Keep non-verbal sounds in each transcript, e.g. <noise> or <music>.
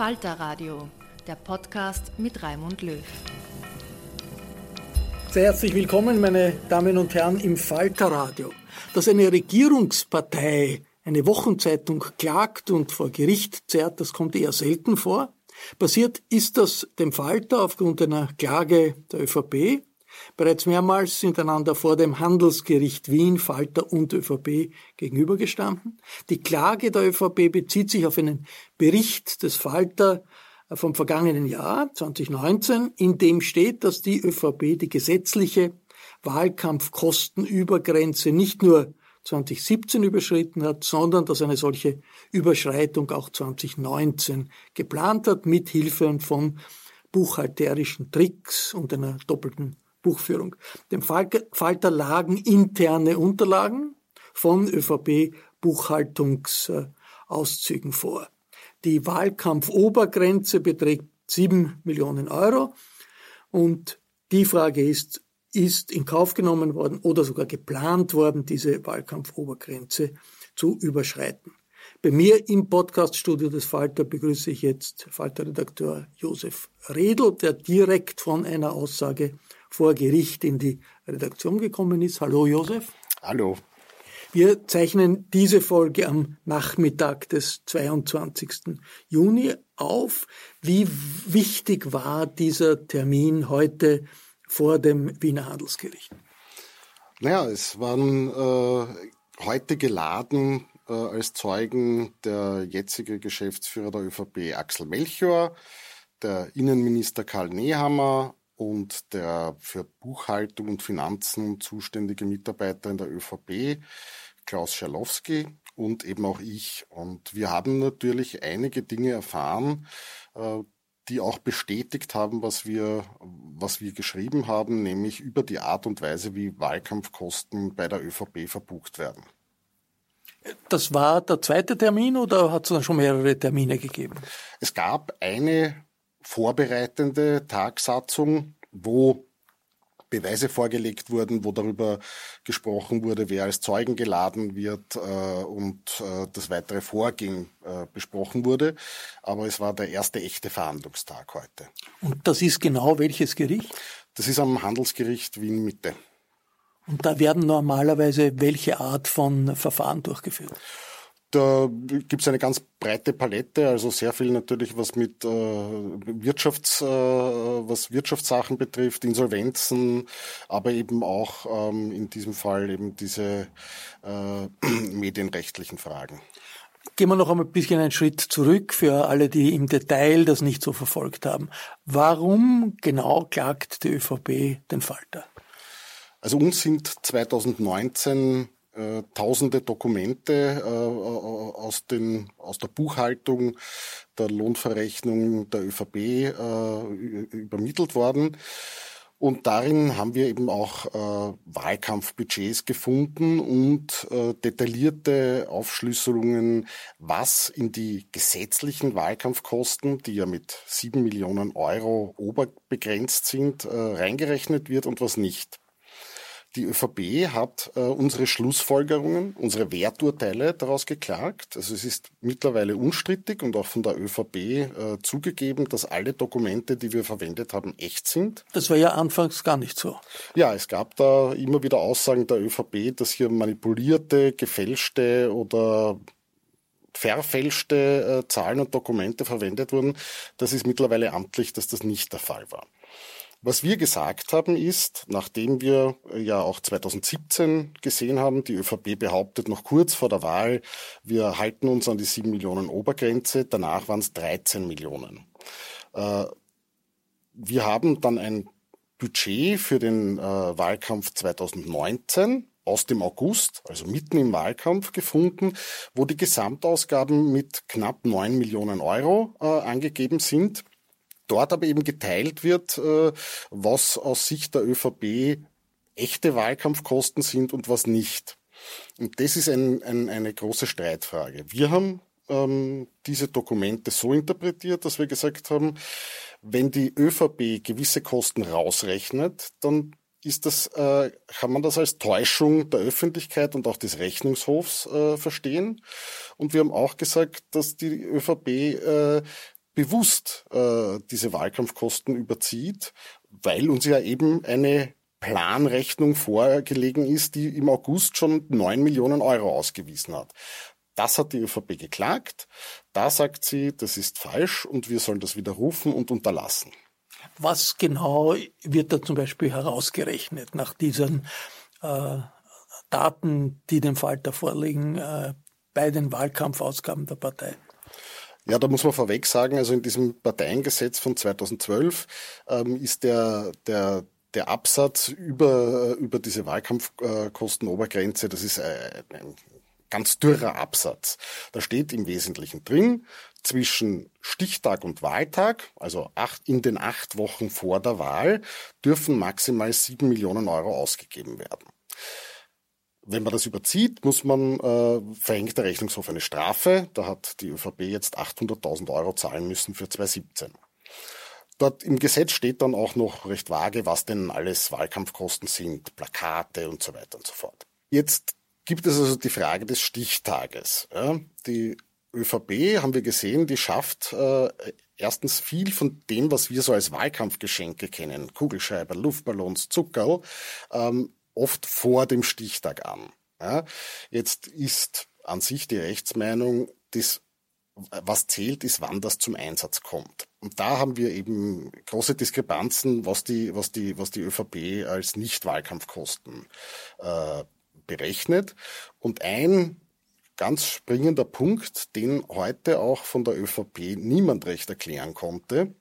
Falter Radio, der Podcast mit Raimund Löw. Sehr herzlich willkommen, meine Damen und Herren, im Falterradio. Dass eine Regierungspartei eine Wochenzeitung klagt und vor Gericht zerrt, das kommt eher selten vor. Passiert ist das dem Falter aufgrund einer Klage der ÖVP. Bereits mehrmals sind einander vor dem Handelsgericht Wien Falter und ÖVP gegenübergestanden. Die Klage der ÖVP bezieht sich auf einen Bericht des Falter vom vergangenen Jahr 2019, in dem steht, dass die ÖVP die gesetzliche Wahlkampfkostenübergrenze nicht nur 2017 überschritten hat, sondern dass eine solche Überschreitung auch 2019 geplant hat, mit Hilfe von buchhalterischen Tricks und einer doppelten Buchführung. Dem Falter lagen interne Unterlagen von ÖVP Buchhaltungsauszügen vor. Die Wahlkampfobergrenze beträgt 7 Millionen Euro. Und die Frage ist, ist in Kauf genommen worden oder sogar geplant worden, diese Wahlkampfobergrenze zu überschreiten. Bei mir im Podcaststudio des Falter begrüße ich jetzt Falter-Redakteur Josef Redl, der direkt von einer Aussage vor Gericht in die Redaktion gekommen ist. Hallo Josef. Hallo. Wir zeichnen diese Folge am Nachmittag des 22. Juni auf. Wie wichtig war dieser Termin heute vor dem Wiener Handelsgericht? Naja, es waren äh, heute geladen äh, als Zeugen der jetzige Geschäftsführer der ÖVP Axel Melchior, der Innenminister Karl Nehammer und der für Buchhaltung und Finanzen zuständige Mitarbeiter in der ÖVP, Klaus Schalowski und eben auch ich. Und wir haben natürlich einige Dinge erfahren, äh, die auch bestätigt haben, was wir, was wir geschrieben haben, nämlich über die Art und Weise, wie Wahlkampfkosten bei der ÖVP verbucht werden. Das war der zweite Termin oder hat es dann schon mehrere Termine gegeben? Es gab eine vorbereitende Tagsatzung, wo Beweise vorgelegt wurden, wo darüber gesprochen wurde, wer als Zeugen geladen wird äh, und äh, das weitere Vorgehen äh, besprochen wurde. Aber es war der erste echte Verhandlungstag heute. Und das ist genau welches Gericht? Das ist am Handelsgericht Wien Mitte. Und da werden normalerweise welche Art von Verfahren durchgeführt? Da gibt es eine ganz breite Palette, also sehr viel natürlich, was mit äh, Wirtschafts, äh, was Wirtschaftssachen betrifft, Insolvenzen, aber eben auch ähm, in diesem Fall eben diese äh, <clears throat> medienrechtlichen Fragen. Gehen wir noch einmal ein bisschen einen Schritt zurück für alle, die im Detail das nicht so verfolgt haben. Warum genau klagt die ÖVP den Falter? Also uns sind 2019 äh, tausende Dokumente äh, aus, den, aus der Buchhaltung der Lohnverrechnung der ÖVP äh, übermittelt worden. Und darin haben wir eben auch äh, Wahlkampfbudgets gefunden und äh, detaillierte Aufschlüsselungen, was in die gesetzlichen Wahlkampfkosten, die ja mit sieben Millionen Euro oberbegrenzt sind, äh, reingerechnet wird und was nicht. Die ÖVP hat äh, unsere Schlussfolgerungen, unsere Werturteile daraus geklagt. Also es ist mittlerweile unstrittig und auch von der ÖVP äh, zugegeben, dass alle Dokumente, die wir verwendet haben, echt sind. Das war ja anfangs gar nicht so. Ja, es gab da immer wieder Aussagen der ÖVP, dass hier manipulierte, gefälschte oder verfälschte äh, Zahlen und Dokumente verwendet wurden. Das ist mittlerweile amtlich, dass das nicht der Fall war. Was wir gesagt haben ist, nachdem wir äh, ja auch 2017 gesehen haben, die ÖVP behauptet noch kurz vor der Wahl, wir halten uns an die 7 Millionen Obergrenze, danach waren es 13 Millionen. Äh, wir haben dann ein Budget für den äh, Wahlkampf 2019 aus dem August, also mitten im Wahlkampf, gefunden, wo die Gesamtausgaben mit knapp 9 Millionen Euro angegeben sind dort aber eben geteilt wird, äh, was aus Sicht der ÖVP echte Wahlkampfkosten sind und was nicht. Und das ist ein, ein, eine große Streitfrage. Wir haben ähm, diese Dokumente so interpretiert, dass wir gesagt haben, wenn die ÖVP gewisse Kosten rausrechnet, dann ist das, äh, kann man das als Täuschung der Öffentlichkeit und auch des Rechnungshofs äh, verstehen. Und wir haben auch gesagt, dass die ÖVP äh, bewusst äh, diese Wahlkampfkosten überzieht, weil uns ja eben eine Planrechnung vorgelegen ist, die im August schon neun Millionen Euro ausgewiesen hat. Das hat die ÖVP geklagt. Da sagt sie, das ist falsch und wir sollen das widerrufen und unterlassen. Was genau wird da zum Beispiel herausgerechnet nach diesen äh, Daten, die dem Falter vorliegen, äh, bei den Wahlkampfausgaben der Partei? Ja, da muss man vorweg sagen, also in diesem Parteiengesetz von 2012 ähm, ist der, der, der Absatz über, über diese Wahlkampfkostenobergrenze, das ist ein, ein ganz dürrer Absatz. Da steht im Wesentlichen drin, zwischen Stichtag und Wahltag, also acht, in den acht Wochen vor der Wahl, dürfen maximal sieben Millionen Euro ausgegeben werden. Wenn man das überzieht, muss man, äh, verhängt der Rechnungshof eine Strafe. Da hat die ÖVP jetzt 800.000 Euro zahlen müssen für 2017. Dort im Gesetz steht dann auch noch recht vage, was denn alles Wahlkampfkosten sind, Plakate und so weiter und so fort. Jetzt gibt es also die Frage des Stichtages. Ja, die ÖVP, haben wir gesehen, die schafft äh, erstens viel von dem, was wir so als Wahlkampfgeschenke kennen, Kugelschreiber, Luftballons, Zuckerl, ähm, oft vor dem Stichtag an. Ja, jetzt ist an sich die Rechtsmeinung, das, was zählt, ist, wann das zum Einsatz kommt. Und da haben wir eben große Diskrepanzen, was die, was die, was die ÖVP als Nicht-Wahlkampfkosten äh, berechnet. Und ein ganz springender Punkt, den heute auch von der ÖVP niemand recht erklären konnte,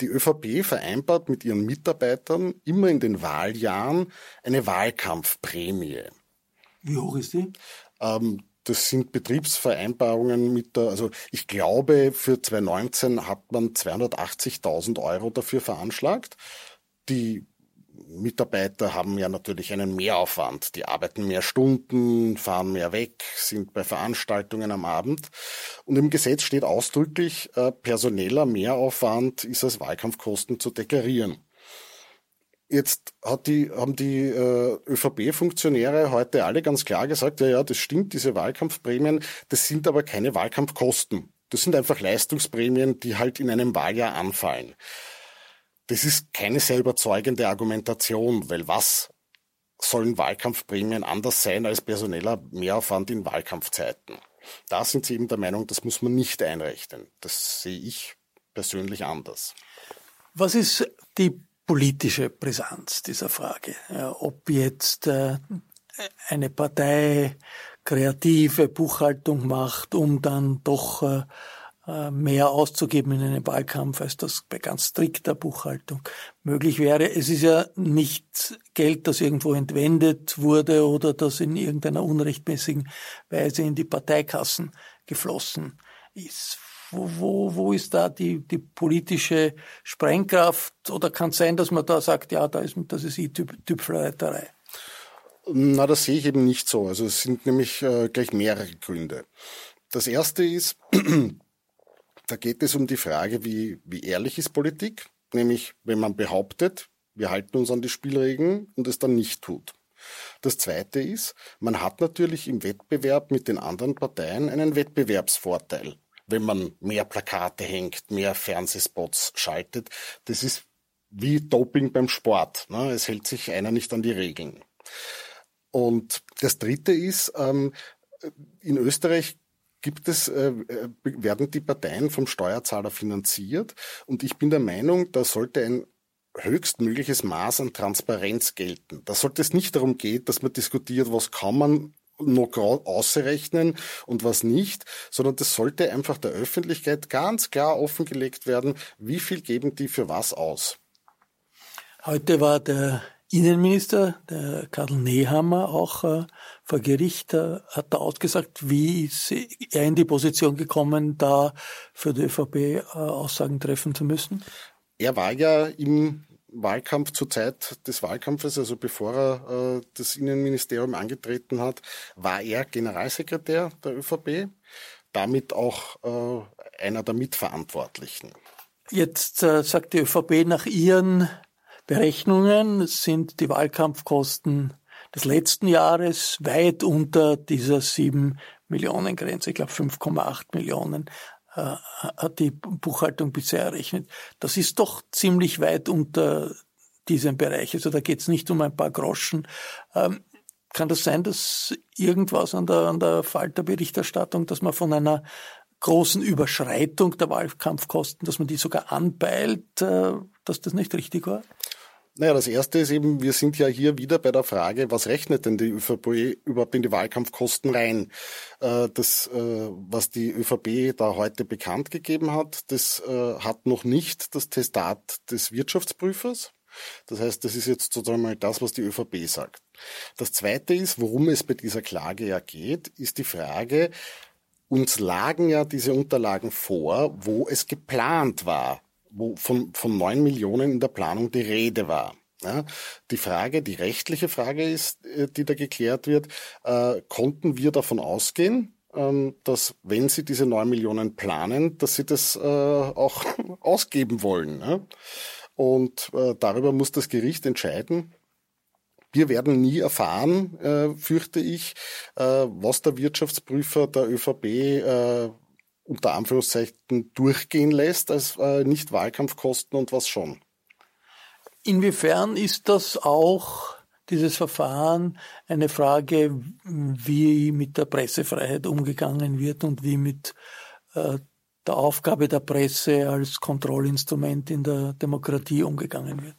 die ÖVP vereinbart mit ihren Mitarbeitern immer in den Wahljahren eine Wahlkampfprämie. Wie hoch ist die? Ähm, das sind Betriebsvereinbarungen mit der, also ich glaube, für 2019 hat man 280.000 Euro dafür veranschlagt. Die Mitarbeiter haben ja natürlich einen Mehraufwand. Die arbeiten mehr Stunden, fahren mehr weg, sind bei Veranstaltungen am Abend. Und im Gesetz steht ausdrücklich, äh, personeller Mehraufwand ist als Wahlkampfkosten zu deklarieren. Jetzt hat die, haben die äh, ÖVP-Funktionäre heute alle ganz klar gesagt, ja, ja, das stimmt, diese Wahlkampfprämien, das sind aber keine Wahlkampfkosten. Das sind einfach Leistungsprämien, die halt in einem Wahljahr anfallen. Das ist keine sehr überzeugende Argumentation, weil was sollen Wahlkampfprämien anders sein als personeller Mehraufwand in Wahlkampfzeiten? Da sind sie eben der Meinung, das muss man nicht einrechnen. Das sehe ich persönlich anders. Was ist die politische Brisanz dieser Frage? Ob jetzt äh, eine Partei kreative Buchhaltung macht, um dann doch äh, mehr auszugeben in einem Wahlkampf, als das bei ganz strikter Buchhaltung möglich wäre. Es ist ja nicht Geld, das irgendwo entwendet wurde oder das in irgendeiner unrechtmäßigen Weise in die Parteikassen geflossen ist. Wo, wo, wo ist da die, die politische Sprengkraft? Oder kann es sein, dass man da sagt, ja, da ist, das ist i-Tüpfelreiterei? Na, das sehe ich eben nicht so. Also es sind nämlich äh, gleich mehrere Gründe. Das erste ist, <clears throat> da geht es um die Frage, wie, wie ehrlich ist Politik? Nämlich, wenn man behauptet, wir halten uns an die Spielregeln und es dann nicht tut. Das zweite ist, man hat natürlich im Wettbewerb mit den anderen Parteien einen Wettbewerbsvorteil. Wenn man mehr Plakate hängt, mehr Fernsehspots schaltet, das ist wie Doping beim Sport. Ne? Es hält sich einer nicht an die Regeln. Und das Dritte ist, ähm, in Österreich gibt es, äh, äh, werden die Parteien vom Steuerzahler finanziert. Und ich bin der Meinung, da sollte ein höchstmögliches Maß an Transparenz gelten. Da sollte es nicht darum gehen, dass man diskutiert, was kann man noch ausrechnen und was nicht, sondern das sollte einfach der Öffentlichkeit ganz klar offengelegt werden, wie viel geben die für was aus. Heute war der Innenminister, der Karl Nehammer, auch äh, vor Gericht, äh, hat da ausgesagt, wie ist er in die Position gekommen, da für die ÖVP äh, Aussagen treffen zu müssen? Er war ja im Wahlkampf zur Zeit des Wahlkampfes, also bevor er äh, das Innenministerium angetreten hat, war er Generalsekretär der ÖVP, damit auch äh, einer der Mitverantwortlichen. Jetzt äh, sagt die ÖVP nach ihren Berechnungen sind die Wahlkampfkosten des letzten Jahres weit unter dieser 7 Millionen Grenze. Ich glaube 5,8 Millionen äh, hat die Buchhaltung bisher errechnet. Das ist doch ziemlich weit unter diesem Bereich. Also da geht es nicht um ein paar Groschen. Ähm, kann das sein, dass irgendwas an der, an der Falterberichterstattung, dass man von einer großen Überschreitung der Wahlkampfkosten, dass man die sogar anpeilt, äh, dass das nicht richtig war? Naja, das erste ist eben, wir sind ja hier wieder bei der Frage, was rechnet denn die ÖVP überhaupt in die Wahlkampfkosten rein? Äh, das, äh, was die ÖVP da heute bekannt gegeben hat, das äh, hat noch nicht das Testat des Wirtschaftsprüfers. Das heißt, das ist jetzt sozusagen mal das, was die ÖVP sagt. Das zweite ist, worum es bei dieser Klage ja geht, ist die Frage, uns lagen ja diese Unterlagen vor, wo es geplant war, wo von, von neun Millionen in der Planung die Rede war. Ja, die Frage, die rechtliche Frage ist, äh, die da geklärt wird, äh, konnten wir davon ausgehen, ähm, dass wenn Sie diese neun Millionen planen, dass Sie das äh, auch <laughs> ausgeben wollen. Ja? Und äh, darüber muss das Gericht entscheiden. Wir werden nie erfahren, äh, fürchte ich, äh, was der Wirtschaftsprüfer der ÖVP unter Anführungszeichen durchgehen lässt als äh, nicht Wahlkampfkosten und was schon. Inwiefern ist das auch dieses Verfahren eine Frage, wie mit der Pressefreiheit umgegangen wird und wie mit äh, der Aufgabe der Presse als Kontrollinstrument in der Demokratie umgegangen wird?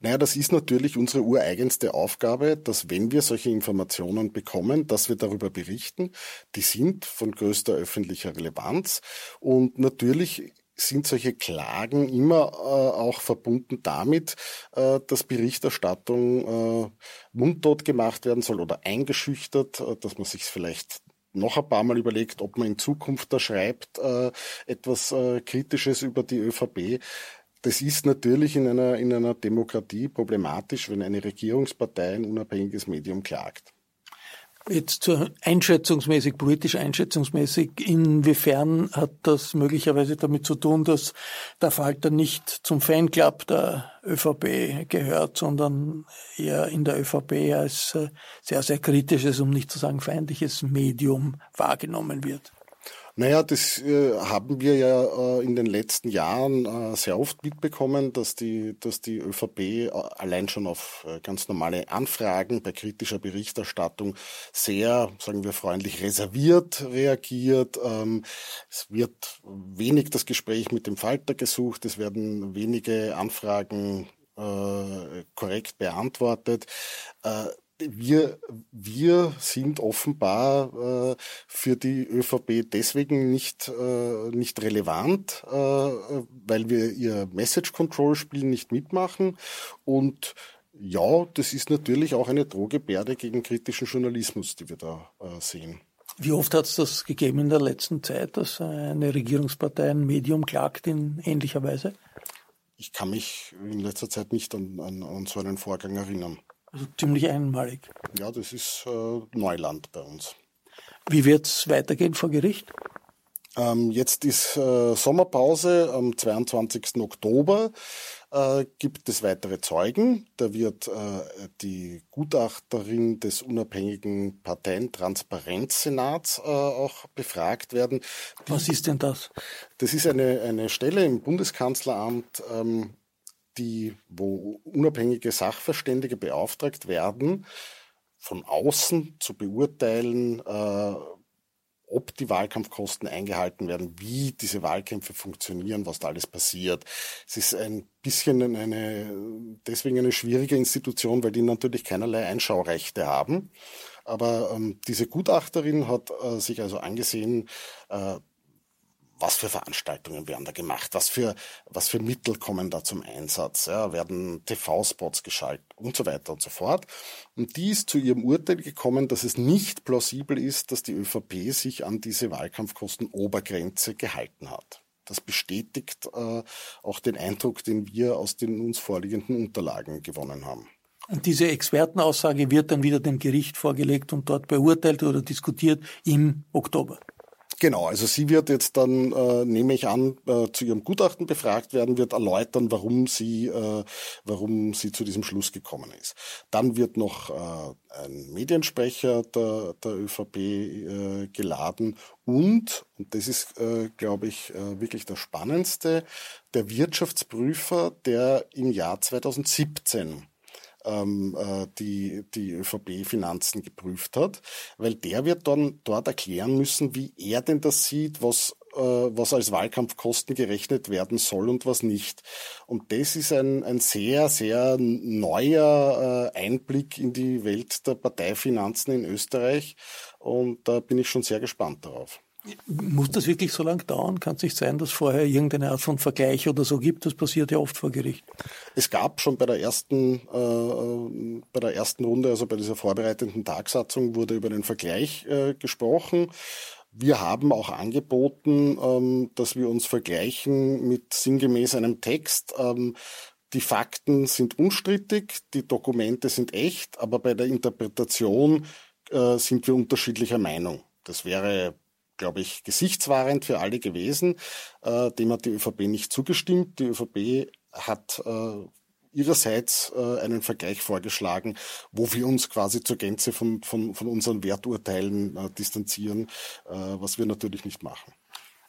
Naja, das ist natürlich unsere ureigenste Aufgabe, dass wenn wir solche Informationen bekommen, dass wir darüber berichten. Die sind von größter öffentlicher Relevanz und natürlich sind solche Klagen immer äh, auch verbunden damit, äh, dass Berichterstattung äh, mundtot gemacht werden soll oder eingeschüchtert, äh, dass man sich vielleicht noch ein paar Mal überlegt, ob man in Zukunft da schreibt, äh, etwas äh, Kritisches über die ÖVP. Das ist natürlich in einer, in einer Demokratie problematisch, wenn eine Regierungspartei ein unabhängiges Medium klagt. Jetzt einschätzungsmäßig, politisch einschätzungsmäßig, inwiefern hat das möglicherweise damit zu tun, dass der Falter nicht zum Fanclub der ÖVP gehört, sondern eher in der ÖVP als sehr, sehr kritisches, um nicht zu sagen feindliches Medium wahrgenommen wird? Naja, das äh, haben wir ja äh, in den letzten Jahren äh, sehr oft mitbekommen, dass die, dass die ÖVP äh, allein schon auf äh, ganz normale Anfragen bei kritischer Berichterstattung sehr, sagen wir freundlich, reserviert reagiert. Ähm, es wird wenig das Gespräch mit dem Falter gesucht, es werden wenige Anfragen äh, korrekt beantwortet wir, wir sind offenbar äh, für die ÖVP deswegen nicht, äh, nicht relevant, äh, weil wir ihr Message Control Spiel nicht mitmachen. Und ja, das ist natürlich auch eine Drohgebärde gegen kritischen Journalismus, die wir da äh, sehen. Wie oft hat es das gegeben in der letzten Zeit, dass eine Regierungspartei ein Medium klagt in ähnlicher Weise? Ich kann mich in letzter Zeit nicht an, an, an so einen Vorgang erinnern. Also ziemlich einmalig. Ja, das ist äh, Neuland bei uns. Wie wird es weitergehen vor Gericht? Ähm, jetzt ist äh, Sommerpause am 22. Oktober. Äh, gibt es weitere Zeugen. Da wird äh, die Gutachterin des unabhängigen Parteientransparenzsenats äh, auch befragt werden. Was ist denn das? Das ist eine, eine Stelle im Bundeskanzleramt, ähm, die, wo unabhängige Sachverständige beauftragt werden, von außen zu beurteilen, äh, ob die Wahlkampfkosten eingehalten werden, wie diese Wahlkämpfe funktionieren, was da alles passiert. Es ist ein bisschen eine, deswegen eine schwierige Institution, weil die natürlich keinerlei Einschaurechte haben. Aber ähm, diese Gutachterin hat äh, sich also angesehen, äh, was für Veranstaltungen werden da gemacht, was für, was für Mittel kommen da zum Einsatz, ja, werden TV-Spots geschaltet und so weiter und so fort. Und die ist zu ihrem Urteil gekommen, dass es nicht plausibel ist, dass die ÖVP sich an diese Wahlkampfkostenobergrenze gehalten hat. Das bestätigt äh, auch den Eindruck, den wir aus den uns vorliegenden Unterlagen gewonnen haben. Und diese Expertenaussage wird dann wieder dem Gericht vorgelegt und dort beurteilt oder diskutiert im Oktober. Genau, also sie wird jetzt dann, äh, nehme ich an, äh, zu ihrem Gutachten befragt werden, wird erläutern, warum sie, äh, warum sie zu diesem Schluss gekommen ist. Dann wird noch äh, ein Mediensprecher der, der ÖVP äh, geladen und, und das ist, äh, glaube ich, äh, wirklich das Spannendste, der Wirtschaftsprüfer, der im Jahr 2017 ähm, äh, die, die ÖVP-Finanzen geprüft hat, weil der wird dann dort erklären müssen, wie er denn das sieht, was äh, was als Wahlkampfkosten gerechnet werden soll und was nicht. Und das ist ein, ein sehr, sehr neuer äh, Einblick in die Welt der Parteifinanzen in Österreich. Und da bin ich schon sehr gespannt darauf. Muss das wirklich so lange dauern? Kann es nicht sein, dass vorher irgendeine Art von Vergleich oder so gibt? Das passiert ja oft vor Gericht. Es gab schon bei der ersten, äh, bei der ersten Runde, also bei dieser vorbereitenden Tagsatzung, wurde über den Vergleich äh, gesprochen. Wir haben auch angeboten, ähm, dass wir uns vergleichen mit sinngemäß einem Text. Ähm, die Fakten sind unstrittig, die Dokumente sind echt, aber bei der Interpretation äh, sind wir unterschiedlicher Meinung. Das wäre glaube ich, gesichtswahrend für alle gewesen. Äh, dem hat die ÖVP nicht zugestimmt. Die ÖVP hat äh, ihrerseits äh, einen Vergleich vorgeschlagen, wo wir uns quasi zur Gänze von, von, von unseren Werturteilen äh, distanzieren, äh, was wir natürlich nicht machen.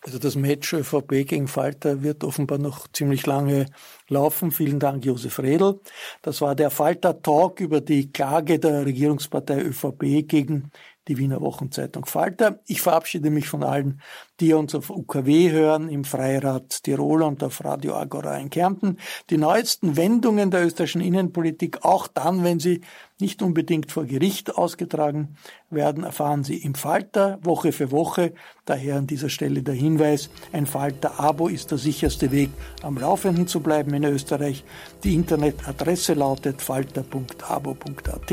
Also das Match ÖVP gegen Falter wird offenbar noch ziemlich lange laufen. Vielen Dank, Josef Redl. Das war der Falter Talk über die Klage der Regierungspartei ÖVP gegen die Wiener Wochenzeitung Falter. Ich verabschiede mich von allen, die uns auf UKW hören, im Freirad Tirol und auf Radio Agora in Kärnten. Die neuesten Wendungen der österreichischen Innenpolitik, auch dann, wenn sie nicht unbedingt vor Gericht ausgetragen werden, erfahren Sie im Falter Woche für Woche. Daher an dieser Stelle der Hinweis, ein Falter-Abo ist der sicherste Weg, am Laufenden zu bleiben in Österreich. Die Internetadresse lautet falter.abo.at.